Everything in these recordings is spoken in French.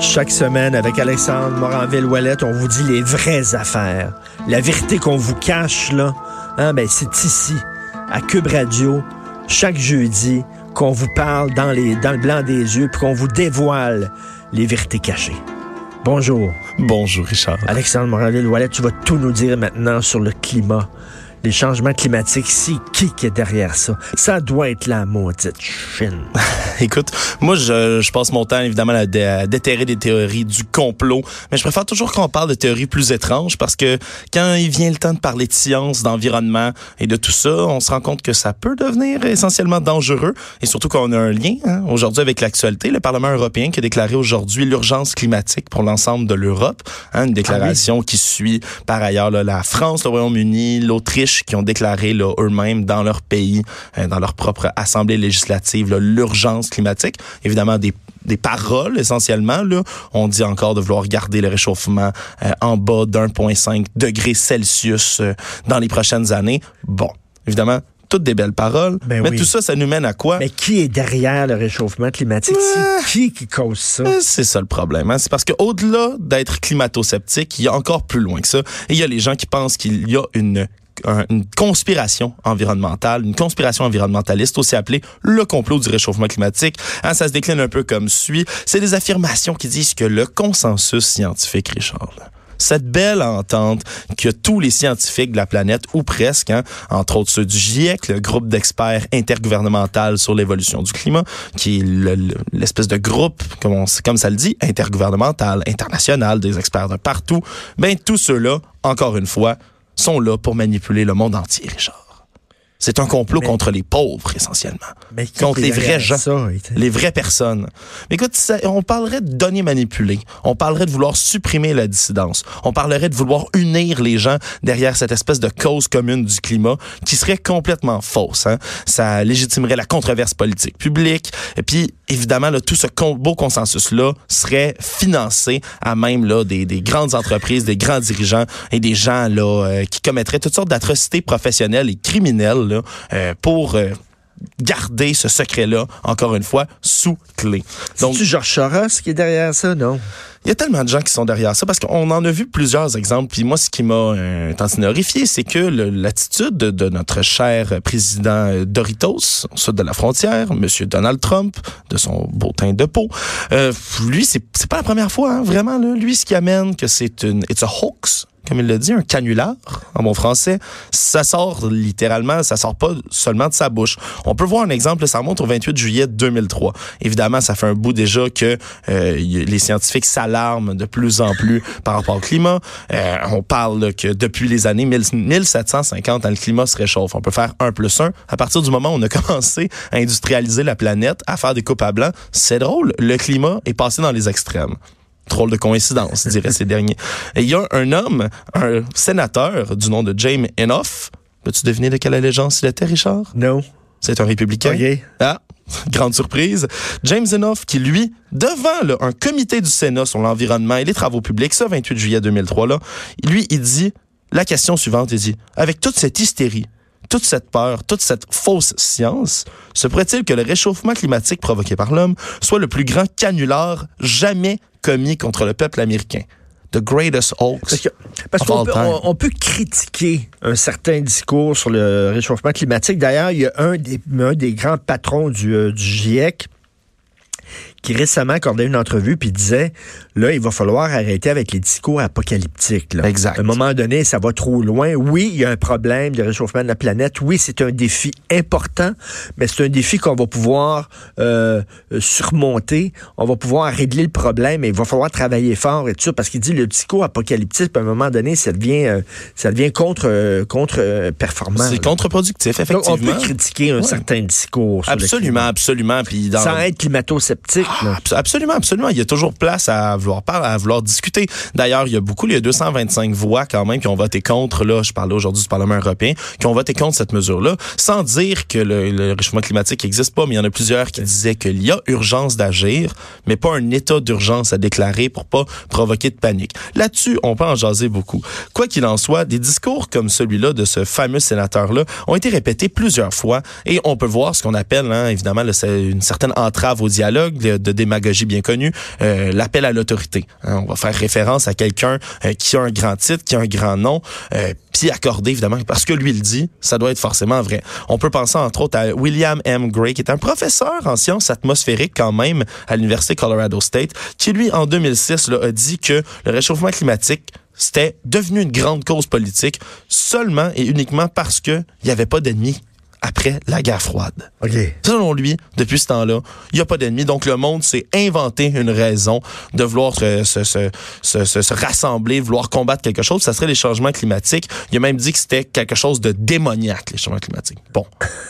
Chaque semaine, avec Alexandre Moranville-Ouellette, on vous dit les vraies affaires. La vérité qu'on vous cache, là, hein, ben, c'est ici, à Cube Radio, chaque jeudi, qu'on vous parle dans, les, dans le blanc des yeux, puis qu'on vous dévoile les vérités cachées. Bonjour. Bonjour, Richard. Alexandre Moranville-Ouellette, tu vas tout nous dire maintenant sur le climat les changements climatiques, c'est qui qui est derrière ça? Ça doit être la maudite Chine. Écoute, moi, je, je, passe mon temps, évidemment, à, déterrer des théories du complot, mais je préfère toujours qu'on parle de théories plus étranges parce que quand il vient le temps de parler de science, d'environnement et de tout ça, on se rend compte que ça peut devenir essentiellement dangereux et surtout qu'on a un lien hein, aujourd'hui avec l'actualité. Le Parlement européen qui a déclaré aujourd'hui l'urgence climatique pour l'ensemble de l'Europe, hein, une déclaration ah qui suit par ailleurs là, la France, le Royaume-Uni, l'Autriche, qui ont déclaré eux-mêmes dans leur pays, euh, dans leur propre assemblée législative, l'urgence climatique. Évidemment, des des paroles essentiellement. Là. On dit encore de vouloir garder le réchauffement euh, en bas d'1,5 degrés Celsius euh, dans les prochaines années. Bon, évidemment, toutes des belles paroles. Ben mais tout ça, ça nous mène à quoi? Mais qui est derrière le réchauffement climatique? C'est qui qui cause ça? C'est ça le problème. Hein? C'est parce qu'au-delà d'être climato-sceptique, il y a encore plus loin que ça. Et il y a les gens qui pensent qu'il y a une une conspiration environnementale, une conspiration environnementaliste, aussi appelée le complot du réchauffement climatique. Hein, ça se décline un peu comme suit. C'est des affirmations qui disent que le consensus scientifique, Richard, cette belle entente que tous les scientifiques de la planète, ou presque, hein, entre autres ceux du GIEC, le groupe d'experts intergouvernemental sur l'évolution du climat, qui est l'espèce de groupe, comme, comme ça le dit, intergouvernemental, international, des experts de partout, ben tous ceux-là, encore une fois, sont là pour manipuler le monde entier, Richard. C'est un complot contre les pauvres, essentiellement. Mais contre les vrais gens, les vraies personnes. Mais écoute, on parlerait de données manipulées. On parlerait de vouloir supprimer la dissidence. On parlerait de vouloir unir les gens derrière cette espèce de cause commune du climat qui serait complètement fausse. Hein? Ça légitimerait la controverse politique publique. Et puis, évidemment, là, tout ce beau consensus-là serait financé à même là, des, des, grandes entreprises, des grands dirigeants et des gens là, euh, qui commettraient toutes sortes d'atrocités professionnelles et criminelles euh, pour euh, garder ce secret-là, encore une fois, sous clé. Donc, c'est Georges Soros qui est derrière ça, non? Il y a tellement de gens qui sont derrière ça parce qu'on en a vu plusieurs exemples. Puis moi, ce qui m'a euh, horrifié, c'est que l'attitude de, notre cher président euh, Doritos, au sud de la frontière, Monsieur Donald Trump, de son beau teint de peau, euh, lui, c'est pas la première fois, hein, vraiment. Là, lui, ce qui amène que c'est une it's a hoax, comme il le dit, un canular en bon français, ça sort littéralement, ça sort pas seulement de sa bouche. On peut voir un exemple, ça remonte au 28 juillet 2003. Évidemment, ça fait un bout déjà que euh, les scientifiques s'alarment de plus en plus par rapport au climat. Euh, on parle que depuis les années 1750, le climat se réchauffe. On peut faire un plus un. À partir du moment où on a commencé à industrialiser la planète, à faire des coupes à blanc, c'est drôle, le climat est passé dans les extrêmes. Drôle de coïncidence, diraient ces derniers. Et il y a un homme, un sénateur du nom de James Inhofe. Peux-tu deviner de quelle allégeance il était, Richard? Non. C'est un républicain. Ah, grande surprise. James Inhofe, qui lui, devant un comité du Sénat sur l'environnement et les travaux publics, ça, 28 juillet 2003, là, lui, il dit la question suivante, il dit, avec toute cette hystérie, toute cette peur, toute cette fausse science, se pourrait-il que le réchauffement climatique provoqué par l'homme soit le plus grand canular jamais commis contre le peuple américain? The greatest hoax. Parce qu'on peut, on, peut, critiquer un certain discours sur le réchauffement climatique. D'ailleurs, il y a un des, un des grands patrons du, euh, du GIEC qui récemment accordait une entrevue puis disait là, il va falloir arrêter avec les discours apocalyptiques. Là. Exact. À un moment donné, ça va trop loin. Oui, il y a un problème de réchauffement de la planète. Oui, c'est un défi important, mais c'est un défi qu'on va pouvoir euh, surmonter. On va pouvoir régler le problème, mais il va falloir travailler fort et tout ça, parce qu'il dit le discours apocalyptique, à un moment donné, ça devient, euh, ça devient contre, euh, contre euh, performant. C'est contre-productif, Donc, effectivement. on peut critiquer un Ouais. certain discours. Absolument, absolument. Puis dans Sans être climato-sceptique. Abs- Absolument, absolument. Il y a toujours place à vouloir parler, à vouloir discuter. D'ailleurs, il y a beaucoup, il y a 225 voix quand même qui ont voté contre, là, je parlais aujourd'hui du Parlement européen, qui ont voté contre cette mesure-là, sans dire que le, le réchauffement climatique n'existe pas, mais il y en a plusieurs qui disaient qu'il y a urgence d'agir, mais pas un état d'urgence à déclarer pour pas provoquer de panique. Là-dessus, on peut en jaser beaucoup. Quoi qu'il en soit, des discours comme celui-là de ce fameux sénateur-là ont été répétés plusieurs fois et on peut voir ce qu'on appelle, hein, évidemment, une certaine entrave au dialogue, de, démagogie bien connue, euh, l'appel à l'autorité. Hein, on va faire référence à quelqu'un euh, qui a un grand titre, qui a un grand nom, euh, puis accordé, évidemment, parce que lui le dit, ça doit être forcément vrai. On peut penser, entre autres, à William M. Gray, qui est un professeur en sciences atmosphériques quand même à l'Université Colorado State, qui, lui, en 2006, là, a dit que le réchauffement climatique c'était devenu une grande cause politique seulement et uniquement parce que il n'y avait pas d'ennemis après la guerre froide. OK. Selon lui, depuis ce temps-là, il n'y a pas d'ennemis. Donc, le monde s'est inventé une raison de vouloir se, se, se, se, se- se rassembler, vouloir combattre quelque chose. Ça serait les changements climatiques. Il a même dit que c'était quelque chose de démoniaque, les changements climatiques. Bon,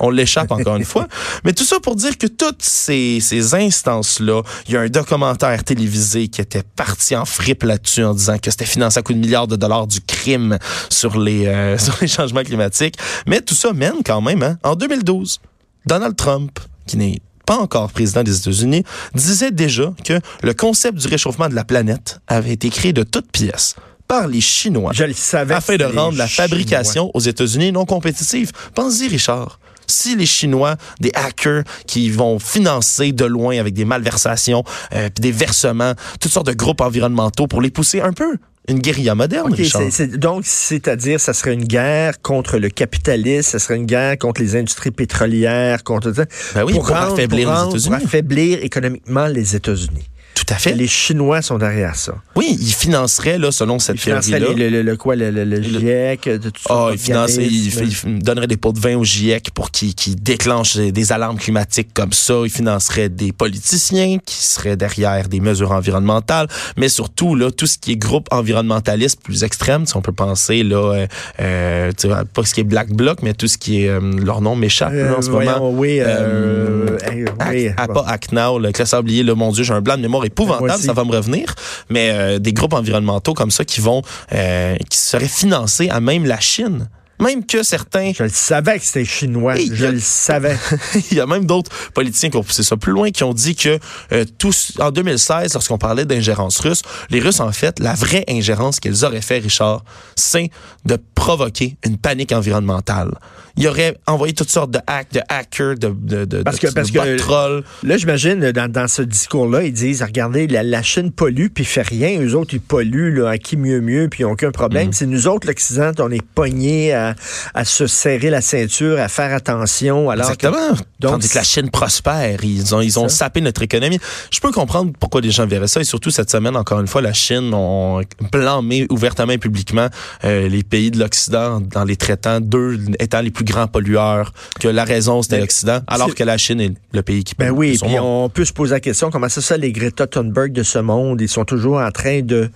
on l'échappe encore une fois. Mais tout ça pour dire que toutes ces, ces instances-là, il y a un documentaire télévisé qui était parti en fripe là-dessus en disant que c'était financé à coups de milliards de dollars du crime sur les, euh, sur les changements climatiques. Mais tout ça mène quand même, hein? En 2012, Donald Trump, qui n'est pas encore président des États-Unis, disait déjà que le concept du réchauffement de la planète avait été créé de toutes pièces par les Chinois Je le savais. afin de rendre la Chinois. fabrication aux États-Unis non compétitive. Pense-y, Richard. Si les Chinois, des hackers qui vont financer de loin avec des malversations, euh, puis des versements, toutes sortes de groupes environnementaux pour les pousser un peu, une guérilla moderne, OK, Richard. c'est- c'est- donc, c'est-à-dire, ça serait une guerre contre le capitalisme, ça serait une guerre contre les industries pétrolières, contre ça. Ben oui, pour rendre- affaiblir rendre- pour affaiblir économiquement les États-Unis. Tout à fait. Les Chinois sont derrière ça. Oui, ils financeraient, là, selon cette Ils financeraient théorie-là. le, le- le quoi, le, le- le GIEC, de tout ça. Ah, il finançait, il, il donnerait des pots de vin au GIEC pour qu'ils qu'ils déclenchent des, alarmes climatiques comme ça. Il financerait des politiciens qui seraient derrière des mesures environnementales, mais surtout là tout ce qui est groupe environnementaliste plus extrême, si on peut penser là, euh, euh, tu vois, pas ce qui est Black Bloc, mais tout ce qui est euh, leur nom m'échappe en ce moment. oui, euh, Ac- oui, ah, bon. pas ACNAO, le oublié, là, mon Dieu, j'ai un blanc de mémoire Épouvantable, ça va me revenir. Mais euh, des groupes environnementaux comme ça qui vont, euh, qui seraient financés à même la Chine. Même que certains, Je le savais que c'était chinois. Je a- le savais. il y a même d'autres politiciens qui ont poussé ça plus loin, qui ont dit que euh, tous, en 2016, lorsqu'on parlait d'ingérence russe, les Russes, en fait, la vraie ingérence qu'ils auraient fait, Richard, c'est de provoquer une panique environnementale. Ils auraient envoyé toutes sortes de hacks, de hackers, de, de, de, Parce de- que- parce de que- trolls. Là, j'imagine, dans, dans ce discours-là, ils disent, regardez, la, la Chine pollue, puis fait rien. Eux autres, ils polluent, là, à qui mieux mieux, puis ils n'ont aucun problème. Mhm. C'est nous autres, l'Occident, on est pognés à, à se serrer la ceinture, à faire attention. Alors Exactement. Donc, Tandis que la Chine prospère, ils ont, ils ont Ça. sapé notre économie. Je peux comprendre pourquoi les gens verraient ça. Et surtout, cette semaine, encore une fois, la Chine ont blâmé ouvertement et publiquement euh, les pays de l'Occident en les traitant d'eux étant les plus grands pollueurs, que la raison, c'était Mais l'Occident, alors c'est- que la Chine est le pays qui pollue Ben oui, puis on peut se poser la question, comment ça, ça, les Greta Thunberg de ce monde, ils sont toujours en train de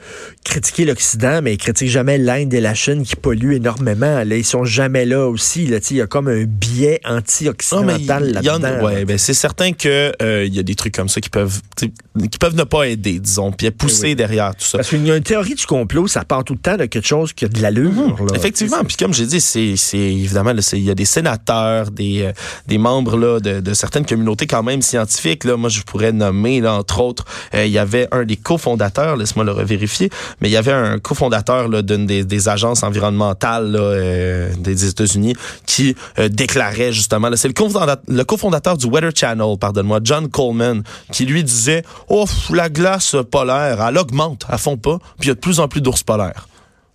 critiquer l'Occident, mais ils critiquent jamais l'Inde et la Chine qui polluent énormément. Là, ils sont jamais là aussi. Là, il y a comme un biais anti-occidental là-dedans. ouais, ben c'est certain que euh, il y a des trucs comme ça qui peuvent qui peuvent ne pas aider, disons, puis pousser Oui, derrière tout ça. Parce qu'il y a une théorie du complot, ça part tout le temps de quelque chose qui a de l'allure. là. Effectivement, puis comme j'ai dit, c'est c'est évidemment il y a des sénateurs, des euh, des membres là de, de certaines communautés quand même scientifiques là, moi je pourrais nommer là entre autres, euh, il y avait un des cofondateurs, laisse-moi le revérifier, mais il y avait un cofondateur là d'une des, des agences environnementales là, euh, des États-Unis qui euh, déclarait justement là, c'est le cofondateur, le cofondateur du Weather Channel, pardonne-moi, John Coleman, qui lui disait "Oh, la glace polaire, elle augmente, elle fond pas, puis il y a de plus en plus d'ours polaires."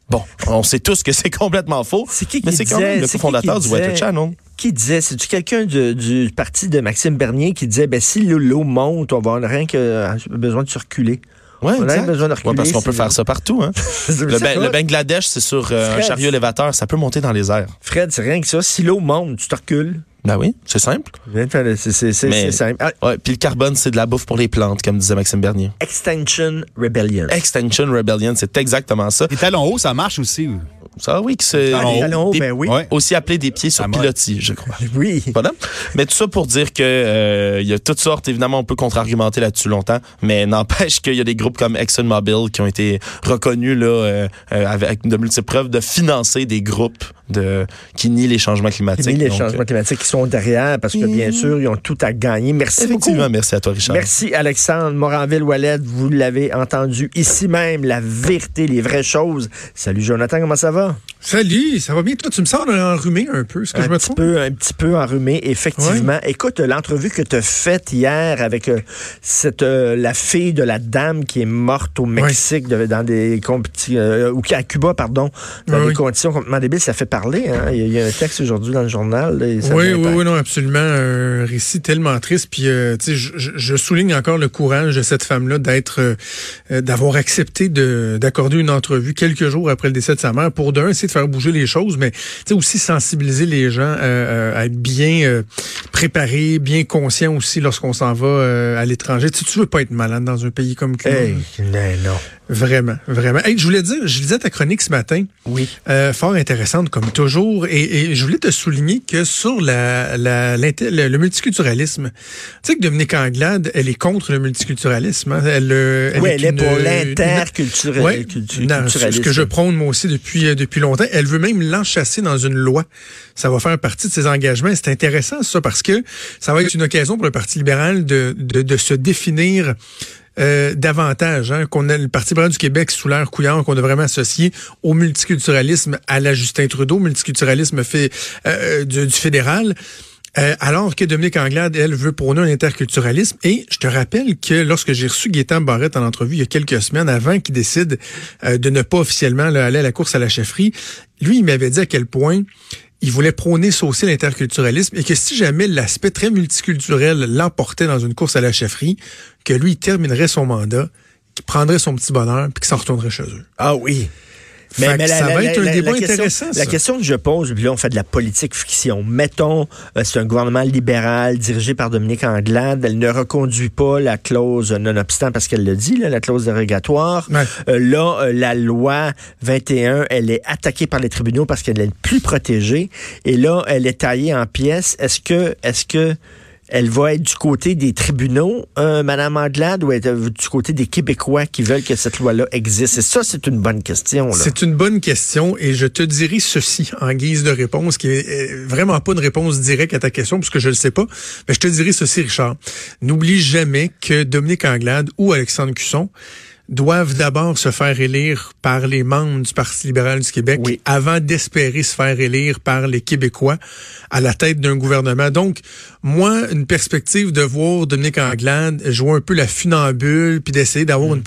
Bon, on sait tous que c'est complètement faux, C'est qui mais qui c'est quand même le cofondateur du Weather Channel. qui disait, c'est-tu quelqu'un du parti de Maxime Bernier qui disait, ben si l'eau- monte, on va avoir rien que euh, besoin de circuler. Ouais, On a exact. besoin de Ouais, parce qu'on reculer, peut faire ça partout. Hein. Le, Ba- le Bangladesh, c'est sur euh, un chariot élévateur. Ça peut monter dans les airs. Fred, c'est rien que ça. Si l'eau monte, tu te recules. Ben oui, c'est simple. C'est c'est- c'est- Mais- c'est simple. Ah, Ouais, puis le carbone, c'est de la bouffe pour les plantes, comme disait Maxime Bernier. Extinction Rebellion. Extinction Rebellion, c'est exactement ça. Les talons hauts, ça marche aussi. Ça, oui, que c'est Ah, les talons hauts, ben oui. Ouais. aussi appelé des pieds sur pilotis, je crois. Oui. Voilà. Mais tout ça pour dire que euh, il y a toutes sortes, évidemment, on peut contre-argumenter là-dessus longtemps, mais n'empêche qu'il y a des groupes comme ExxonMobil qui ont été reconnus là euh, euh, avec de multiples preuves de financer des groupes de qui nient les changements climatiques. Fini les Donc, changements euh, climatiques qui sont derrière parce que bien sûr, ils ont tout à gagner. Merci beaucoup. Effectivement, merci à toi, Richard. Merci Alexandre Moranville-Wallet. Vous l'avez entendu ici même, la vérité, les vraies choses. Salut Jonathan, comment ça va? Salut, ça va bien? Toi, tu me sens enrhumé un peu, est-ce que un je me petit trompe? peu, un petit peu enrhumé, effectivement. Écoute, l'entrevue que tu as faite hier avec euh, cette euh, la fille de la dame qui est morte au Mexique de- dans des compétitions ou qui à Cuba, pardon, dans des oui. conditions complètement débiles, ça fait parler. Hein? Il, y a, il y a un texte aujourd'hui dans le journal. là, Oui, oui, oui, non, absolument. Un récit tellement triste. Puis, euh, tu sais, je, souligne encore le courage de cette femme-là d'être, euh, euh, d'avoir accepté de, d'accorder une entrevue quelques jours après le décès de sa mère pour d'un, essayer de faire bouger les choses, mais aussi sensibiliser les gens euh, euh, à être bien euh, préparés, bien conscients aussi lorsqu'on s'en va euh, à l'étranger. Tu, tu veux pas être malade dans un pays comme Cuba. Hey, non. Vraiment, vraiment. Hey, je voulais dire, je lisais ta chronique ce matin. Oui. Fort intéressante comme toujours. Et, et je voulais te souligner que sur la, la, l'inté- le, le multiculturalisme, tu sais que Dominique Anglade, elle est contre le multiculturalisme. hein. Elle, oui, est elle est pour l'interculturalisme. Ouais, ce que je prône moi aussi depuis depuis longtemps. Elle veut même l'enchasser dans une loi. Ça va faire partie de ses engagements. C'est intéressant ça parce que ça va être une occasion pour le Parti libéral de, se définir euh, davantage, hein, qu'on a le Parti libéral du Québec sous l'air couillard qu'on a vraiment associé au multiculturalisme à la Justin Trudeau, multiculturalisme fait euh, du, du fédéral. Euh, alors que Dominique Anglade, elle, veut prôner un interculturalisme. Et je te rappelle que lorsque j'ai reçu Gaétan Barrette en entrevue il y a quelques semaines, avant qu'il décide euh, de ne pas officiellement aller à la course à la chefferie, lui, il m'avait dit à quel point il voulait prôner aussi l'interculturalisme et que si jamais l'aspect très multiculturel l'emportait dans une course à la chefferie, que lui, il terminerait son mandat, qu'il prendrait son petit bonheur puis qu'il s'en retournerait chez eux. Ah oui. Fait que ça va être un débat intéressant, La ça. question que je pose, puis là, on fait de la politique fiction. Mettons, euh, c'est un gouvernement libéral dirigé par Dominique Anglade. Elle ne reconduit pas la clause nonobstant parce qu'elle le dit, là, la clause dérogatoire. Ouais. Euh, là, euh, la loi 21, elle est attaquée par les tribunaux parce qu'elle est plus protégée. Et là, elle est taillée en pièces. Est-ce que, est-ce que elle va être du côté des tribunaux, euh, Madame Anglade, ou être euh, du côté des Québécois qui veulent que cette loi-là existe? Et ça, c'est une bonne question. C'est une bonne question et je te dirai ceci en guise de réponse, qui est euh, vraiment pas une réponse directe à ta question, puisque je le sais pas. Mais je te dirai ceci, Richard. N'oublie jamais que Dominique Anglade ou Alexandre Cusson doivent d'abord se faire élire par les membres du Parti libéral du Québec Oui. avant d'espérer se faire élire par les Québécois à la tête d'un gouvernement. Donc, moi, une perspective de voir Dominique Anglade jouer un peu la funambule puis d'essayer d'avoir une